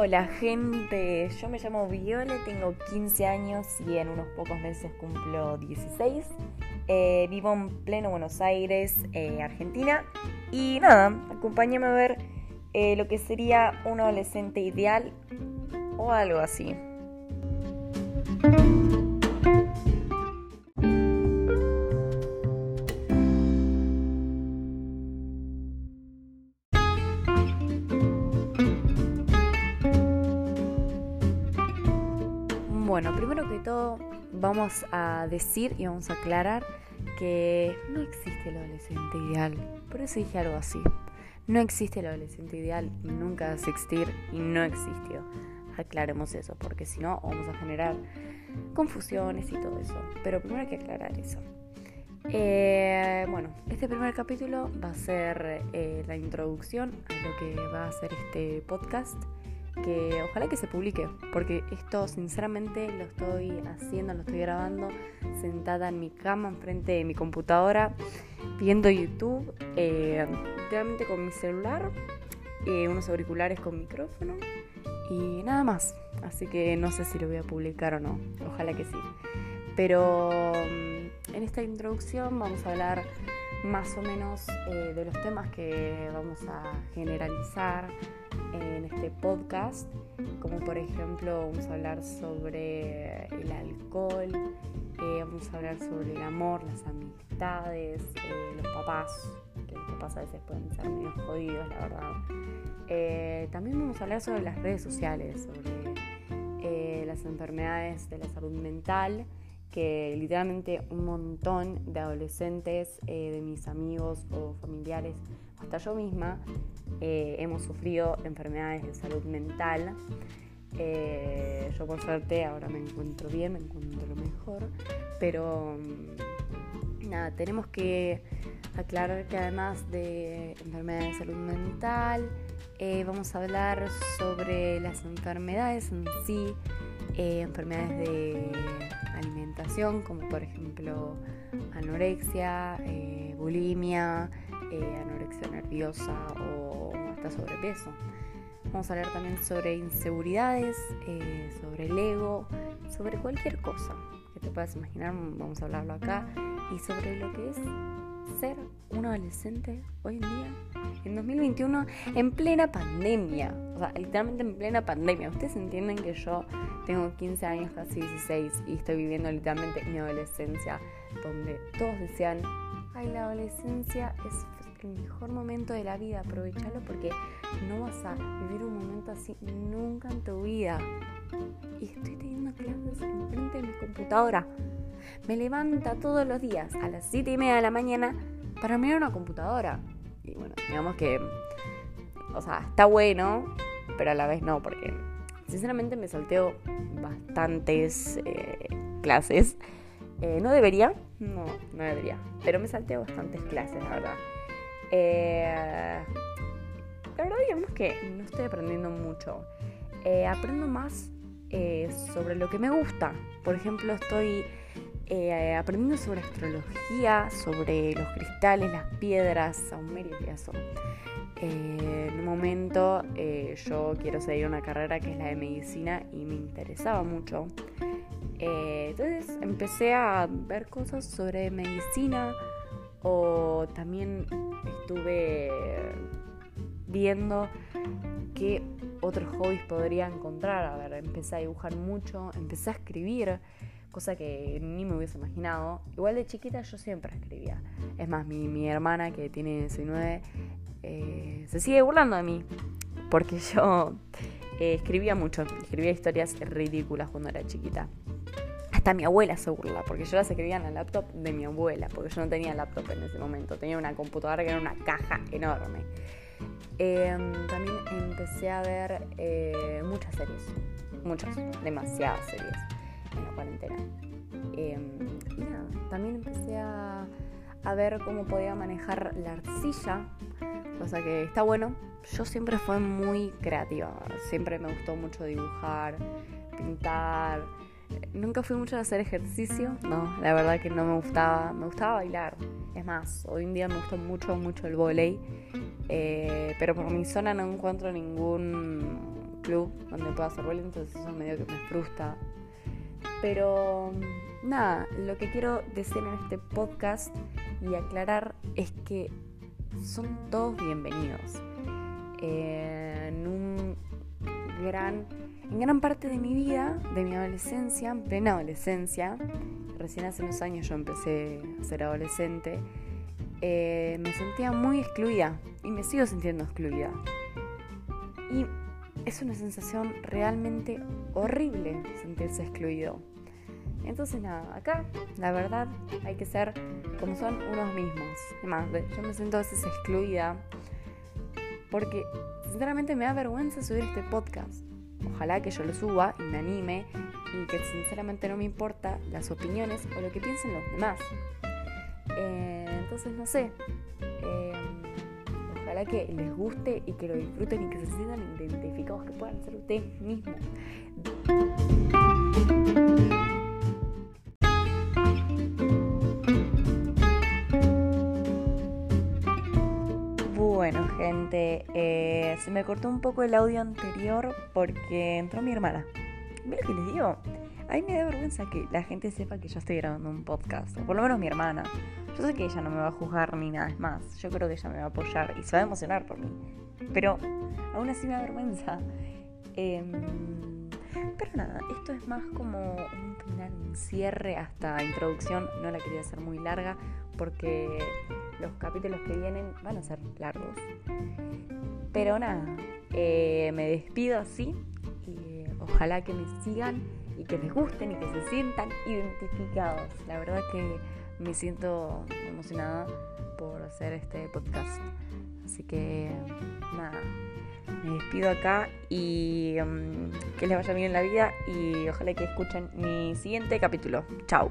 Hola gente, yo me llamo Viola, tengo 15 años y en unos pocos meses cumplo 16. Eh, vivo en pleno Buenos Aires, eh, Argentina. Y nada, acompáñame a ver eh, lo que sería un adolescente ideal o algo así. Vamos a decir y vamos a aclarar que no existe el adolescente ideal. Por eso dije algo así. No existe el adolescente ideal, nunca va a existir y no existió. Aclaremos eso, porque si no vamos a generar confusiones y todo eso. Pero primero hay que aclarar eso. Eh, bueno, este primer capítulo va a ser eh, la introducción a lo que va a ser este podcast que ojalá que se publique, porque esto sinceramente lo estoy haciendo, lo estoy grabando sentada en mi cama, enfrente de mi computadora, viendo YouTube, eh, con mi celular, eh, unos auriculares con micrófono y nada más. Así que no sé si lo voy a publicar o no, ojalá que sí. Pero mm, en esta introducción vamos a hablar más o menos eh, de los temas que vamos a generalizar en este podcast, como por ejemplo vamos a hablar sobre el alcohol, eh, vamos a hablar sobre el amor, las amistades, eh, los papás, que los papás a veces pueden ser medio jodidos, la verdad. Eh, también vamos a hablar sobre las redes sociales, sobre las enfermedades de la salud mental que literalmente un montón de adolescentes, de mis amigos o familiares, hasta yo misma, eh, hemos sufrido enfermedades de salud mental. Eh, yo por suerte ahora me encuentro bien, me encuentro mejor, pero mm, nada, tenemos que aclarar que además de enfermedades de salud mental, eh, vamos a hablar sobre las enfermedades en sí, enfermedades de alimentación, como por ejemplo anorexia, bulimia, anorexia nerviosa o hasta sobrepeso. Vamos a hablar también sobre inseguridades, eh, sobre el ego, sobre cualquier cosa que te puedas imaginar, vamos a hablarlo acá, y sobre lo que es ser un adolescente hoy en día, en 2021, en plena pandemia, o sea, literalmente en plena pandemia. Ustedes entienden que yo tengo 15 años, casi 16, y estoy viviendo literalmente mi adolescencia, donde todos decían, ay, la adolescencia es el mejor momento de la vida, aprovechalo porque no vas a vivir un momento así nunca en tu vida. Y estoy teniendo clases enfrente de mi computadora. Me levanta todos los días a las 7 y media de la mañana para mirar una computadora. Y bueno, digamos que, o sea, está bueno, pero a la vez no, porque sinceramente me salteo bastantes eh, clases. Eh, no debería, no, no debería, pero me salteo bastantes clases, la verdad. Eh, la verdad, digamos que no estoy aprendiendo mucho. Eh, aprendo más eh, sobre lo que me gusta. Por ejemplo, estoy aprendiendo sobre astrología, sobre los cristales, las piedras, saumerios y eso. en un momento yo quiero seguir una carrera que es la de medicina y me interesaba mucho. entonces empecé a ver cosas sobre medicina o también estuve viendo qué otros hobbies podría encontrar. A ver, empecé a dibujar mucho, empecé a escribir, cosa que ni me hubiese imaginado. Igual de chiquita yo siempre escribía. Es más, mi, hermana que tiene 19 eh, se sigue burlando de mí, porque yo eh, escribía mucho, escribía historias ridículas cuando era chiquita mi abuela se burla, porque yo las escribía en la laptop de mi abuela, porque yo no tenía laptop en ese momento, tenía una computadora que era una caja enorme. Em, también empecé a ver eh, muchas series, muchas, demasiadas series en la cuarentena. Em, y nada, también empecé a, a ver cómo podía manejar la arcilla, cosa que está bueno. Yo siempre fui muy creativa, siempre me gustó mucho dibujar, pintar nunca fui mucho a hacer ejercicio, no, la verdad que no me gustaba, me gustaba bailar. Es más, hoy en día me gusta mucho, mucho el volei, eh, pero por mi zona no encuentro ningún club donde puedo hacer boli, entonces eso medio que me frustra. Pero nada, lo que quiero decir en este podcast y aclarar es que son todos bienvenidos. en un gran, en gran parte de mi vida, de mi adolescencia, en plena adolescencia, recién hace unos años yo empecé a ser adolescente, eh, me sentía muy excluida y me sigo sintiendo excluida. Y es una sensación realmente horrible sentirse excluido. Entonces nada, acá la verdad hay que ser como son unos mismos. Además, yo me siento a veces excluida porque sinceramente me da vergüenza subir este podcast. Ojalá que yo lo suba y me anime y que sinceramente no me importa las opiniones o lo que piensen los demás. Eh, entonces no sé. Eh, ojalá que les guste y que lo disfruten y que se sientan identificados, que puedan ser ustedes mismos. Gente, eh, se me cortó un poco el audio anterior porque entró mi hermana. Mira que les digo, a mí me da vergüenza que la gente sepa que yo estoy grabando un podcast, o por lo menos mi hermana. Yo sé que ella no me va a juzgar ni nada más, yo creo que ella me va a apoyar y se va a emocionar por mí. Pero aún así me da vergüenza. Em, pero nada, esto es más como un final, un cierre hasta introducción. No la quería hacer muy larga porque los capítulos que vienen van a ser largos. Pero nada, eh, me despido así y ojalá que me sigan y que les gusten y que se sientan identificados. La verdad que me siento emocionada por hacer este podcast. Así que nada, me despido acá y um, que les vaya bien en la vida y ojalá que escuchen mi siguiente capítulo. Chao.